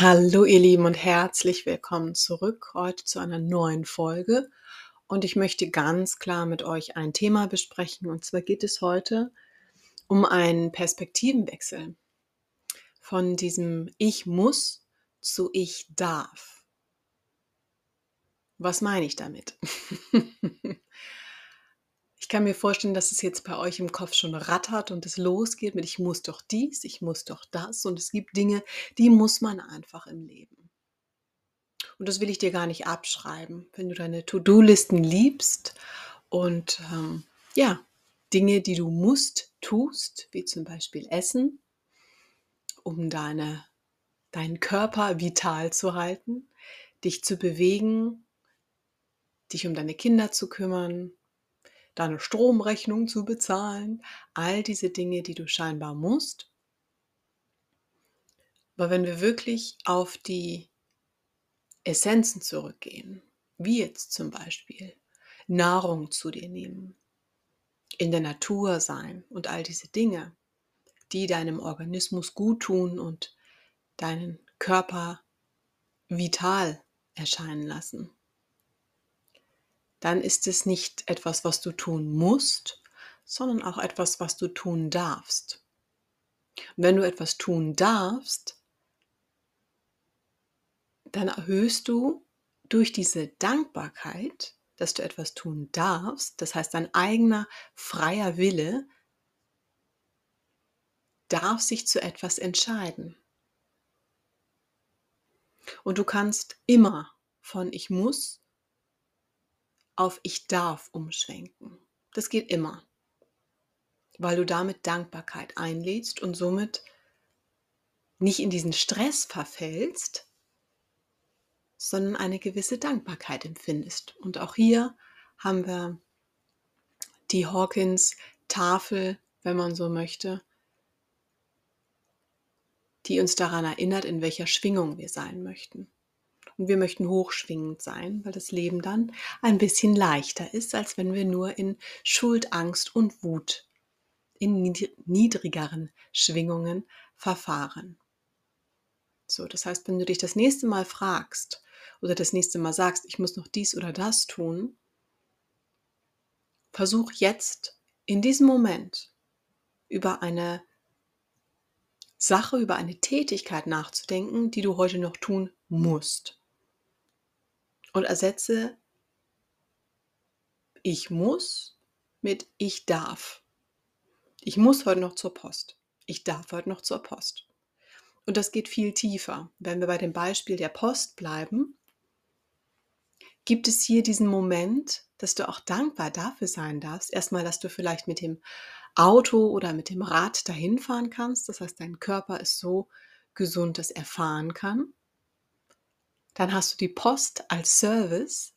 Hallo ihr Lieben und herzlich willkommen zurück heute zu einer neuen Folge. Und ich möchte ganz klar mit euch ein Thema besprechen. Und zwar geht es heute um einen Perspektivenwechsel von diesem Ich muss zu Ich darf. Was meine ich damit? Ich kann mir vorstellen, dass es jetzt bei euch im Kopf schon rattert und es losgeht mit ich muss doch dies, ich muss doch das und es gibt Dinge, die muss man einfach im Leben. Und das will ich dir gar nicht abschreiben. Wenn du deine To-Do-Listen liebst und ähm, ja, Dinge, die du musst, tust, wie zum Beispiel Essen, um deine, deinen Körper vital zu halten, dich zu bewegen, dich um deine Kinder zu kümmern, deine Stromrechnung zu bezahlen, all diese Dinge, die du scheinbar musst. Aber wenn wir wirklich auf die Essenzen zurückgehen, wie jetzt zum Beispiel Nahrung zu dir nehmen, in der Natur sein und all diese Dinge, die deinem Organismus gut tun und deinen Körper vital erscheinen lassen dann ist es nicht etwas, was du tun musst, sondern auch etwas, was du tun darfst. Und wenn du etwas tun darfst, dann erhöhst du durch diese Dankbarkeit, dass du etwas tun darfst, das heißt dein eigener freier Wille, darf sich zu etwas entscheiden. Und du kannst immer von ich muss auf ich darf umschwenken. Das geht immer, weil du damit Dankbarkeit einlädst und somit nicht in diesen Stress verfällst, sondern eine gewisse Dankbarkeit empfindest. Und auch hier haben wir die Hawkins Tafel, wenn man so möchte, die uns daran erinnert, in welcher Schwingung wir sein möchten. Und wir möchten hochschwingend sein, weil das Leben dann ein bisschen leichter ist, als wenn wir nur in Schuld, Angst und Wut in niedrigeren Schwingungen verfahren. So, das heißt, wenn du dich das nächste Mal fragst oder das nächste Mal sagst, ich muss noch dies oder das tun, versuch jetzt in diesem Moment über eine Sache, über eine Tätigkeit nachzudenken, die du heute noch tun musst und ersetze ich muss mit ich darf. Ich muss heute noch zur Post. Ich darf heute noch zur Post. Und das geht viel tiefer. Wenn wir bei dem Beispiel der Post bleiben, gibt es hier diesen Moment, dass du auch dankbar dafür sein darfst. Erstmal, dass du vielleicht mit dem Auto oder mit dem Rad dahin fahren kannst. Das heißt, dein Körper ist so gesund, dass er fahren kann. Dann hast du die Post als Service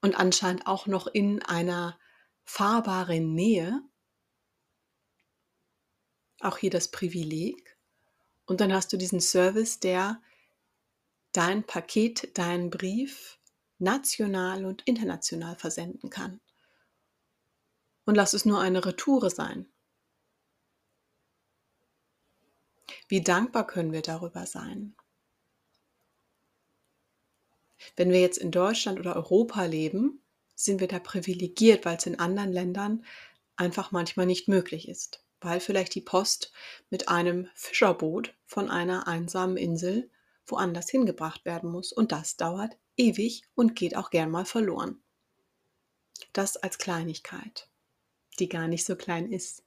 und anscheinend auch noch in einer fahrbaren Nähe. Auch hier das Privileg. Und dann hast du diesen Service, der dein Paket, deinen Brief national und international versenden kann. Und lass es nur eine Retoure sein. Wie dankbar können wir darüber sein? Wenn wir jetzt in Deutschland oder Europa leben, sind wir da privilegiert, weil es in anderen Ländern einfach manchmal nicht möglich ist, weil vielleicht die Post mit einem Fischerboot von einer einsamen Insel woanders hingebracht werden muss und das dauert ewig und geht auch gern mal verloren. Das als Kleinigkeit, die gar nicht so klein ist.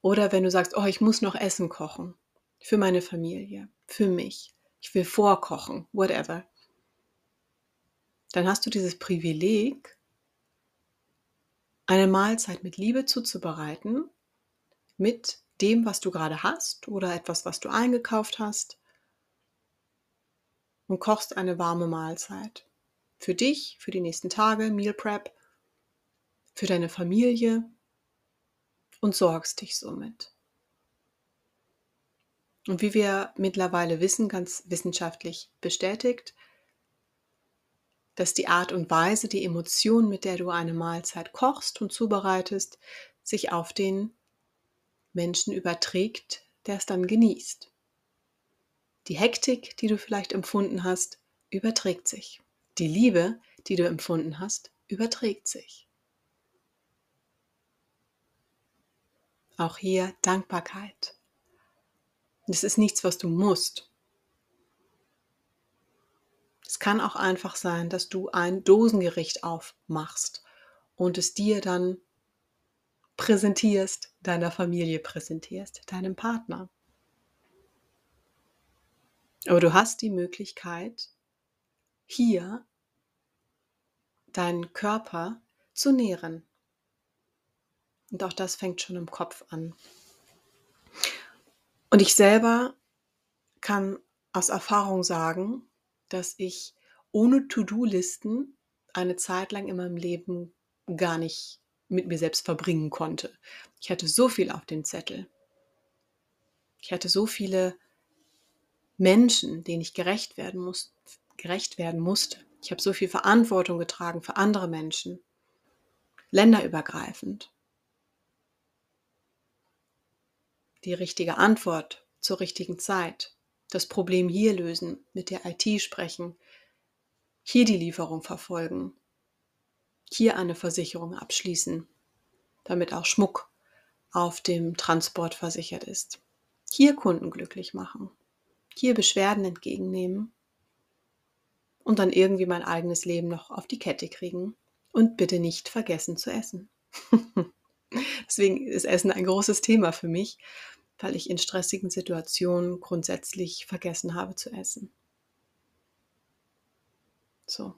Oder wenn du sagst, oh, ich muss noch Essen kochen für meine Familie, für mich, ich will vorkochen, whatever dann hast du dieses Privileg, eine Mahlzeit mit Liebe zuzubereiten, mit dem, was du gerade hast oder etwas, was du eingekauft hast und kochst eine warme Mahlzeit. Für dich, für die nächsten Tage, Meal Prep, für deine Familie und sorgst dich somit. Und wie wir mittlerweile wissen, ganz wissenschaftlich bestätigt, dass die Art und Weise, die Emotion, mit der du eine Mahlzeit kochst und zubereitest, sich auf den Menschen überträgt, der es dann genießt. Die Hektik, die du vielleicht empfunden hast, überträgt sich. Die Liebe, die du empfunden hast, überträgt sich. Auch hier Dankbarkeit. Es ist nichts, was du musst. Es kann auch einfach sein, dass du ein Dosengericht aufmachst und es dir dann präsentierst, deiner Familie präsentierst, deinem Partner. Aber du hast die Möglichkeit, hier deinen Körper zu nähren. Und auch das fängt schon im Kopf an. Und ich selber kann aus Erfahrung sagen, dass ich ohne To-Do-Listen eine Zeit lang in meinem Leben gar nicht mit mir selbst verbringen konnte. Ich hatte so viel auf dem Zettel. Ich hatte so viele Menschen, denen ich gerecht werden, muss, gerecht werden musste. Ich habe so viel Verantwortung getragen für andere Menschen, länderübergreifend. Die richtige Antwort zur richtigen Zeit, das Problem hier lösen, mit der IT sprechen, hier die Lieferung verfolgen, hier eine Versicherung abschließen, damit auch Schmuck auf dem Transport versichert ist. Hier Kunden glücklich machen, hier Beschwerden entgegennehmen und dann irgendwie mein eigenes Leben noch auf die Kette kriegen und bitte nicht vergessen zu essen. Deswegen ist Essen ein großes Thema für mich, weil ich in stressigen Situationen grundsätzlich vergessen habe zu essen. So.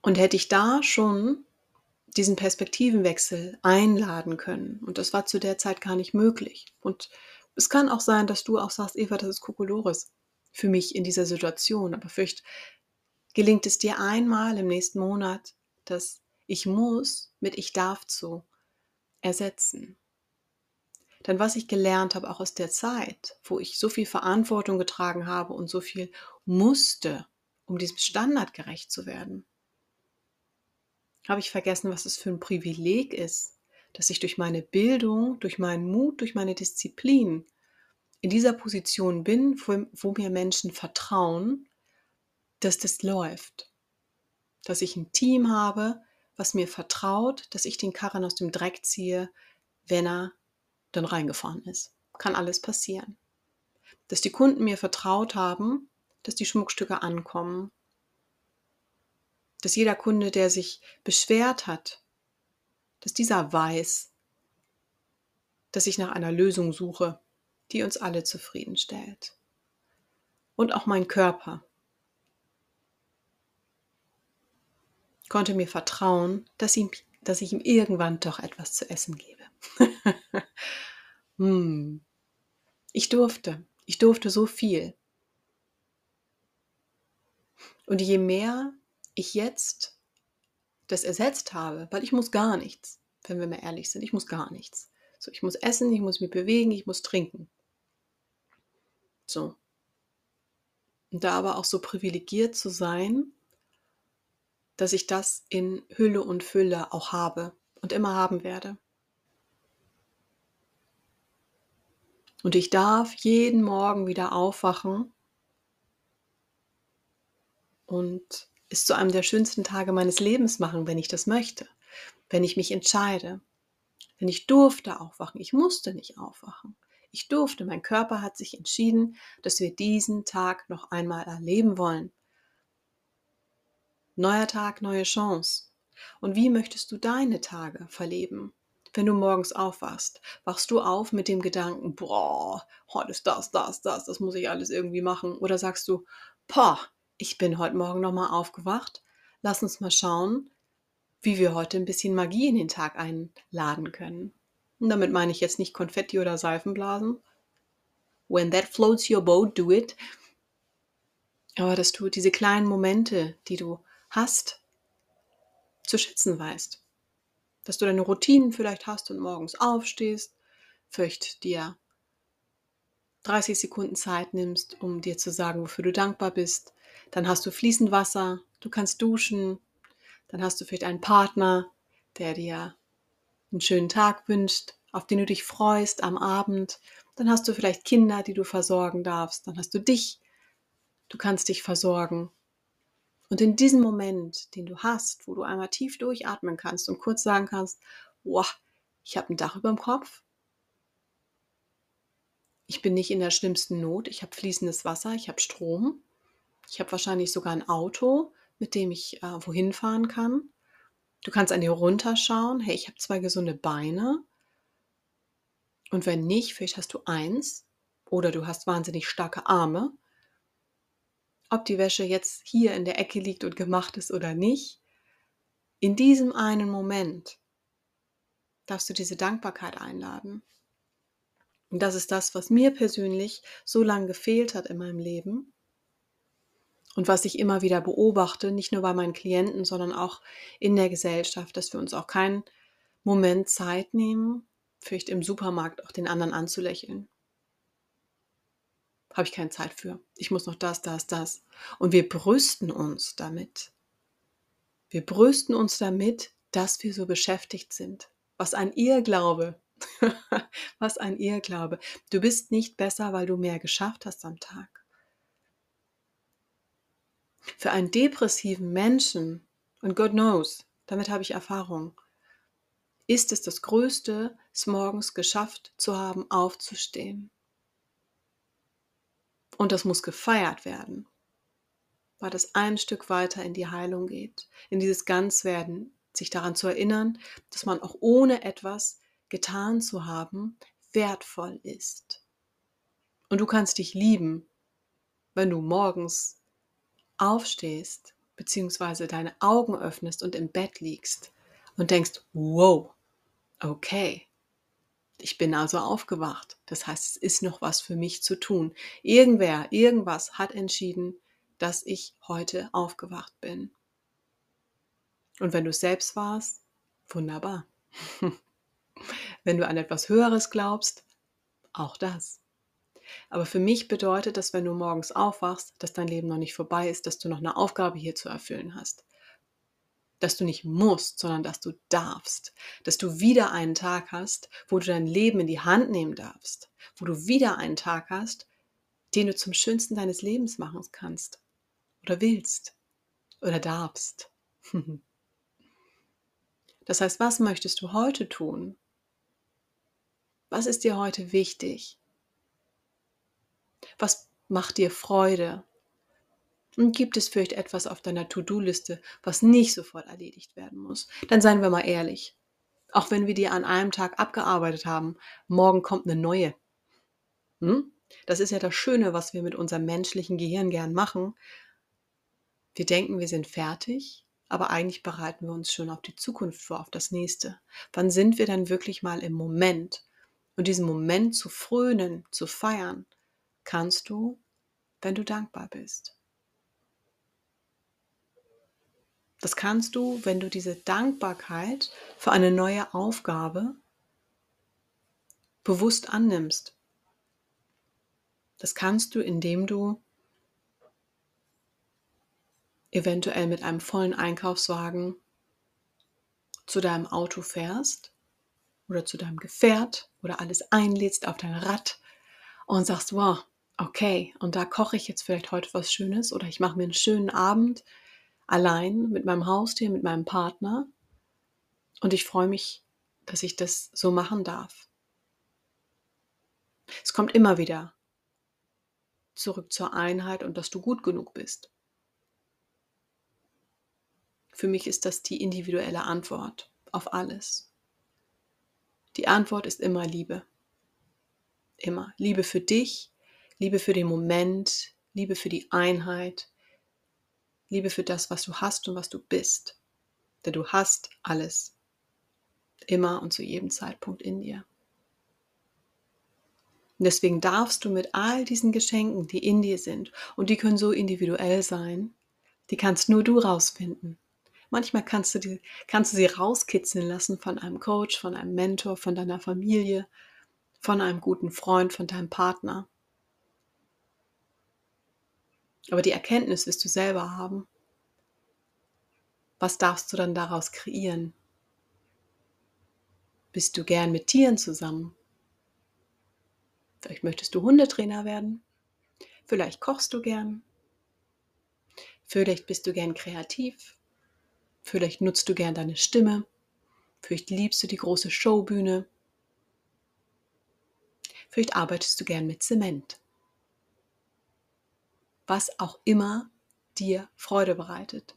Und hätte ich da schon diesen Perspektivenwechsel einladen können, und das war zu der Zeit gar nicht möglich. Und es kann auch sein, dass du auch sagst, Eva, das ist Kokolores für mich in dieser Situation. Aber vielleicht gelingt es dir einmal im nächsten Monat, dass ich muss mit ich darf zu ersetzen. Denn was ich gelernt habe, auch aus der Zeit, wo ich so viel Verantwortung getragen habe und so viel musste, um diesem Standard gerecht zu werden, habe ich vergessen, was es für ein Privileg ist, dass ich durch meine Bildung, durch meinen Mut, durch meine Disziplin in dieser Position bin, wo, wo mir Menschen vertrauen, dass das läuft. Dass ich ein Team habe, was mir vertraut, dass ich den Karren aus dem Dreck ziehe, wenn er dann reingefahren ist. Kann alles passieren. Dass die Kunden mir vertraut haben, dass die Schmuckstücke ankommen, dass jeder Kunde, der sich beschwert hat, dass dieser weiß, dass ich nach einer Lösung suche, die uns alle zufriedenstellt. Und auch mein Körper konnte mir vertrauen, dass, ihm, dass ich ihm irgendwann doch etwas zu essen gebe. hm. Ich durfte, ich durfte so viel. Und je mehr ich jetzt das ersetzt habe, weil ich muss gar nichts, wenn wir mal ehrlich sind, ich muss gar nichts. So, ich muss essen, ich muss mich bewegen, ich muss trinken. So. Und da aber auch so privilegiert zu sein, dass ich das in Hülle und Fülle auch habe und immer haben werde. Und ich darf jeden Morgen wieder aufwachen und es zu einem der schönsten Tage meines Lebens machen, wenn ich das möchte, wenn ich mich entscheide, wenn ich durfte aufwachen. Ich musste nicht aufwachen. Ich durfte. Mein Körper hat sich entschieden, dass wir diesen Tag noch einmal erleben wollen. Neuer Tag, neue Chance. Und wie möchtest du deine Tage verleben? Wenn du morgens aufwachst, wachst du auf mit dem Gedanken, boah, heute ist das, das, das, das muss ich alles irgendwie machen. Oder sagst du, boah, ich bin heute Morgen nochmal aufgewacht. Lass uns mal schauen, wie wir heute ein bisschen Magie in den Tag einladen können. Und damit meine ich jetzt nicht Konfetti oder Seifenblasen. When that floats your boat, do it. Aber dass du diese kleinen Momente, die du hast, zu schätzen weißt. Dass du deine Routinen vielleicht hast und morgens aufstehst, vielleicht dir 30 Sekunden Zeit nimmst, um dir zu sagen, wofür du dankbar bist, dann hast du fließend Wasser, du kannst duschen, dann hast du vielleicht einen Partner, der dir einen schönen Tag wünscht, auf den du dich freust am Abend. Dann hast du vielleicht Kinder, die du versorgen darfst. Dann hast du dich. Du kannst dich versorgen. Und in diesem Moment, den du hast, wo du einmal tief durchatmen kannst und kurz sagen kannst, wow, ich habe ein Dach über dem Kopf. Ich bin nicht in der schlimmsten Not. Ich habe fließendes Wasser, ich habe Strom. Ich habe wahrscheinlich sogar ein Auto, mit dem ich äh, wohin fahren kann. Du kannst an dir runterschauen. Hey, ich habe zwei gesunde Beine. Und wenn nicht, vielleicht hast du eins oder du hast wahnsinnig starke Arme. Ob die Wäsche jetzt hier in der Ecke liegt und gemacht ist oder nicht, in diesem einen Moment darfst du diese Dankbarkeit einladen. Und das ist das, was mir persönlich so lange gefehlt hat in meinem Leben und was ich immer wieder beobachte, nicht nur bei meinen Klienten, sondern auch in der Gesellschaft, dass wir uns auch keinen Moment Zeit nehmen, vielleicht im Supermarkt auch den anderen anzulächeln. Habe ich keine Zeit für. Ich muss noch das, das, das. Und wir brüsten uns damit. Wir brüsten uns damit, dass wir so beschäftigt sind. Was ein Irrglaube. Was ein Irrglaube. Du bist nicht besser, weil du mehr geschafft hast am Tag. Für einen depressiven Menschen, und God knows, damit habe ich Erfahrung, ist es das Größte, es morgens geschafft zu haben, aufzustehen. Und das muss gefeiert werden, weil das ein Stück weiter in die Heilung geht, in dieses Ganzwerden, sich daran zu erinnern, dass man auch ohne etwas getan zu haben, wertvoll ist. Und du kannst dich lieben, wenn du morgens aufstehst, beziehungsweise deine Augen öffnest und im Bett liegst und denkst, wow, okay, ich bin also aufgewacht. Das heißt, es ist noch was für mich zu tun. Irgendwer, irgendwas hat entschieden, dass ich heute aufgewacht bin. Und wenn du selbst warst, wunderbar. wenn du an etwas Höheres glaubst, auch das. Aber für mich bedeutet das, wenn du morgens aufwachst, dass dein Leben noch nicht vorbei ist, dass du noch eine Aufgabe hier zu erfüllen hast. Dass du nicht musst, sondern dass du darfst. Dass du wieder einen Tag hast, wo du dein Leben in die Hand nehmen darfst. Wo du wieder einen Tag hast, den du zum schönsten deines Lebens machen kannst. Oder willst. Oder darfst. Das heißt, was möchtest du heute tun? Was ist dir heute wichtig? Was macht dir Freude? Und gibt es vielleicht etwas auf deiner To-Do-Liste, was nicht sofort erledigt werden muss? Dann seien wir mal ehrlich. Auch wenn wir die an einem Tag abgearbeitet haben, morgen kommt eine neue. Hm? Das ist ja das Schöne, was wir mit unserem menschlichen Gehirn gern machen. Wir denken, wir sind fertig, aber eigentlich bereiten wir uns schon auf die Zukunft vor, auf das nächste. Wann sind wir dann wirklich mal im Moment? Und diesen Moment zu frönen, zu feiern, kannst du, wenn du dankbar bist. Das kannst du, wenn du diese Dankbarkeit für eine neue Aufgabe bewusst annimmst. Das kannst du, indem du eventuell mit einem vollen Einkaufswagen zu deinem Auto fährst oder zu deinem Gefährt oder alles einlädst auf dein Rad und sagst, wow, okay, und da koche ich jetzt vielleicht heute was Schönes oder ich mache mir einen schönen Abend allein mit meinem Haustier, mit meinem Partner und ich freue mich, dass ich das so machen darf. Es kommt immer wieder zurück zur Einheit und dass du gut genug bist. Für mich ist das die individuelle Antwort auf alles. Die Antwort ist immer Liebe. Immer. Liebe für dich, Liebe für den Moment, Liebe für die Einheit, Liebe für das, was du hast und was du bist. Denn du hast alles. Immer und zu jedem Zeitpunkt in dir. Und deswegen darfst du mit all diesen Geschenken, die in dir sind, und die können so individuell sein, die kannst nur du rausfinden. Manchmal kannst du, die, kannst du sie rauskitzeln lassen von einem Coach, von einem Mentor, von deiner Familie, von einem guten Freund, von deinem Partner. Aber die Erkenntnis wirst du selber haben. Was darfst du dann daraus kreieren? bist du gern mit Tieren zusammen. Vielleicht möchtest du Hundetrainer werden. Vielleicht kochst du gern. Vielleicht bist du gern kreativ. Vielleicht nutzt du gern deine Stimme. Vielleicht liebst du die große Showbühne. Vielleicht arbeitest du gern mit Zement. Was auch immer dir Freude bereitet.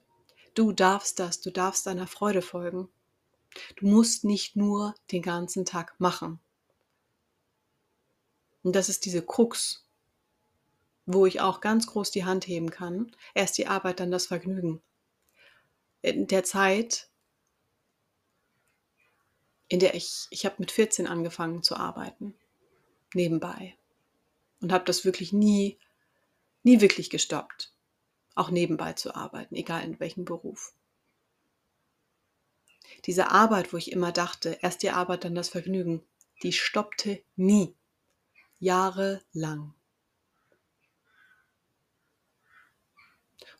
Du darfst das, du darfst deiner Freude folgen. Du musst nicht nur den ganzen Tag machen. Und das ist diese Krux, wo ich auch ganz groß die Hand heben kann. Erst die Arbeit, dann das Vergnügen. In der Zeit, in der ich, ich habe mit 14 angefangen zu arbeiten, nebenbei. Und habe das wirklich nie, nie wirklich gestoppt, auch nebenbei zu arbeiten, egal in welchem Beruf. Diese Arbeit, wo ich immer dachte, erst die Arbeit, dann das Vergnügen, die stoppte nie. Jahrelang.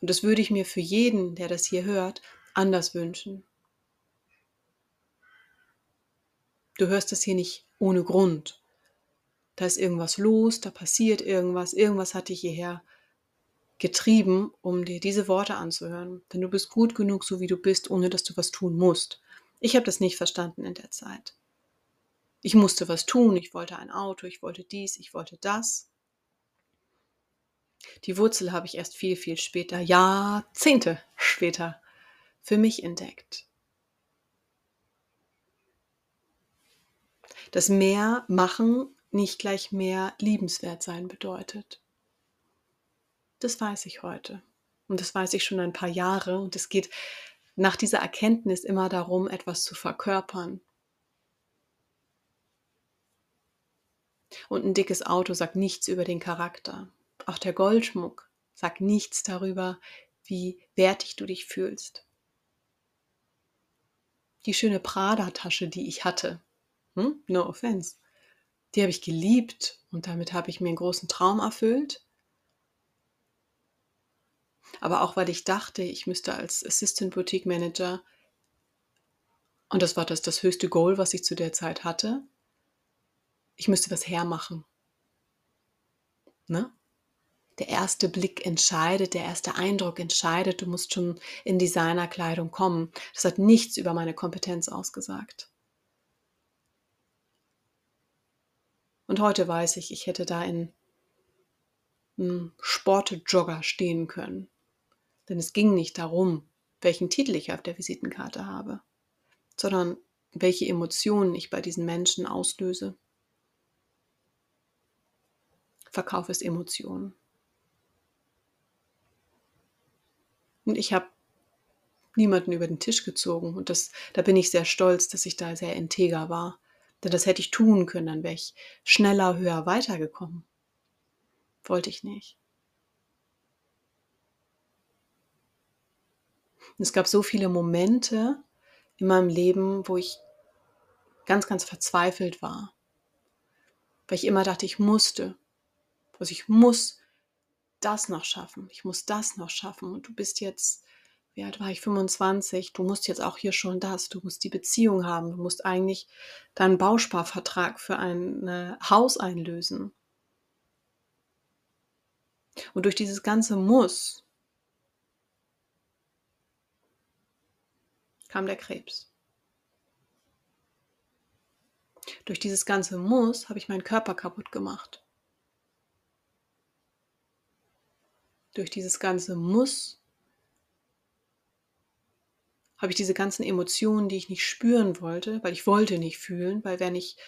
Und das würde ich mir für jeden, der das hier hört, anders wünschen. Du hörst das hier nicht ohne Grund. Da ist irgendwas los, da passiert irgendwas, irgendwas hat dich hierher getrieben, um dir diese Worte anzuhören. Denn du bist gut genug, so wie du bist, ohne dass du was tun musst. Ich habe das nicht verstanden in der Zeit. Ich musste was tun, ich wollte ein Auto, ich wollte dies, ich wollte das. Die Wurzel habe ich erst viel, viel später, Jahrzehnte später, für mich entdeckt. Dass mehr machen nicht gleich mehr liebenswert sein bedeutet. Das weiß ich heute. Und das weiß ich schon ein paar Jahre. Und es geht nach dieser Erkenntnis immer darum, etwas zu verkörpern. Und ein dickes Auto sagt nichts über den Charakter. Auch der Goldschmuck sagt nichts darüber, wie wertig du dich fühlst. Die schöne Prada-Tasche, die ich hatte, hm? no offense, die habe ich geliebt und damit habe ich mir einen großen Traum erfüllt. Aber auch weil ich dachte, ich müsste als Assistant Boutique Manager, und das war das, das höchste Goal, was ich zu der Zeit hatte, ich müsste was hermachen. Ne? Der erste Blick entscheidet, der erste Eindruck entscheidet, du musst schon in Designerkleidung kommen. Das hat nichts über meine Kompetenz ausgesagt. Und heute weiß ich, ich hätte da in einem Sportjogger stehen können. Denn es ging nicht darum, welchen Titel ich auf der Visitenkarte habe, sondern welche Emotionen ich bei diesen Menschen auslöse. Verkauf ist Emotion. Und ich habe niemanden über den Tisch gezogen. Und das, da bin ich sehr stolz, dass ich da sehr integer war. Denn das hätte ich tun können, dann wäre ich schneller, höher weitergekommen. Wollte ich nicht. Und es gab so viele Momente in meinem Leben, wo ich ganz, ganz verzweifelt war. Weil ich immer dachte, ich musste, also ich muss das noch schaffen, ich muss das noch schaffen. Und du bist jetzt, wie alt war ich, 25, du musst jetzt auch hier schon das, du musst die Beziehung haben, du musst eigentlich deinen Bausparvertrag für ein äh, Haus einlösen. Und durch dieses ganze Muss kam der Krebs. Durch dieses ganze Muss habe ich meinen Körper kaputt gemacht. durch dieses ganze Muss habe ich diese ganzen Emotionen, die ich nicht spüren wollte, weil ich wollte nicht fühlen, weil wer nicht,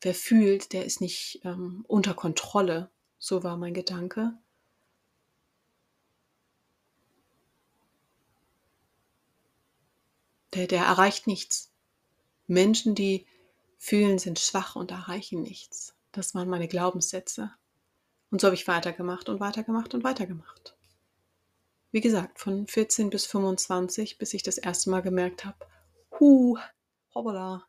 wer fühlt, der ist nicht ähm, unter Kontrolle. So war mein Gedanke. Der, der erreicht nichts. Menschen, die fühlen, sind schwach und erreichen nichts. Das waren meine Glaubenssätze. Und so habe ich weitergemacht und weitergemacht und weitergemacht. Wie gesagt, von 14 bis 25, bis ich das erste Mal gemerkt habe, hu, hoppala.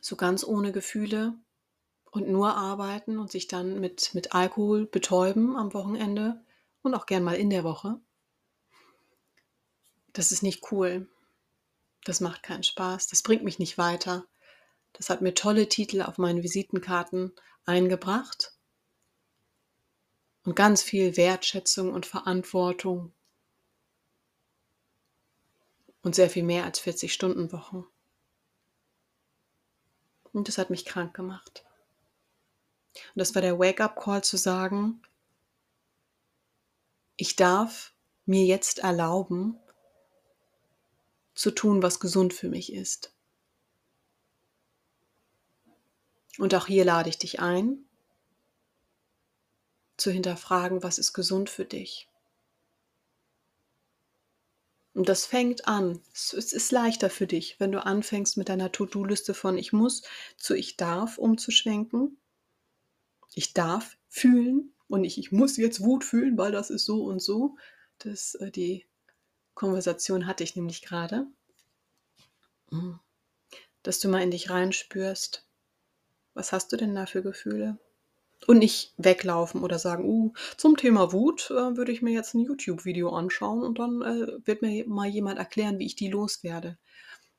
So ganz ohne Gefühle und nur arbeiten und sich dann mit, mit Alkohol betäuben am Wochenende und auch gern mal in der Woche. Das ist nicht cool. Das macht keinen Spaß, das bringt mich nicht weiter. Das hat mir tolle Titel auf meinen Visitenkarten eingebracht und ganz viel Wertschätzung und Verantwortung und sehr viel mehr als 40 Stunden Wochen. Und das hat mich krank gemacht. Und das war der Wake-up-Call zu sagen, ich darf mir jetzt erlauben, zu tun, was gesund für mich ist. Und auch hier lade ich dich ein, zu hinterfragen, was ist gesund für dich. Und das fängt an. Es ist leichter für dich, wenn du anfängst mit deiner To-Do-Liste von ich muss zu ich darf umzuschwenken. Ich darf fühlen und nicht ich muss jetzt Wut fühlen, weil das ist so und so. Das, äh, die Konversation hatte ich nämlich gerade. Mhm. Dass du mal in dich reinspürst. Was hast du denn da für Gefühle? Und nicht weglaufen oder sagen, uh, zum Thema Wut äh, würde ich mir jetzt ein YouTube-Video anschauen und dann äh, wird mir mal jemand erklären, wie ich die loswerde.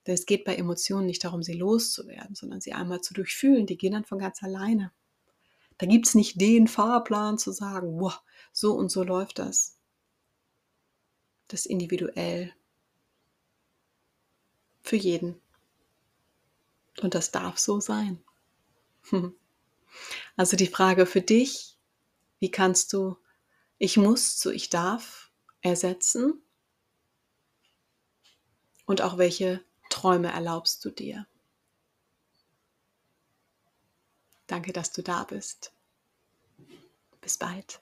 Denn es geht bei Emotionen nicht darum, sie loszuwerden, sondern sie einmal zu durchfühlen. Die gehen dann von ganz alleine. Da gibt es nicht den Fahrplan zu sagen, wow, so und so läuft das. Das individuell. Für jeden. Und das darf so sein. Also die Frage für dich, wie kannst du ich muss zu ich darf ersetzen? Und auch welche Träume erlaubst du dir? Danke, dass du da bist. Bis bald.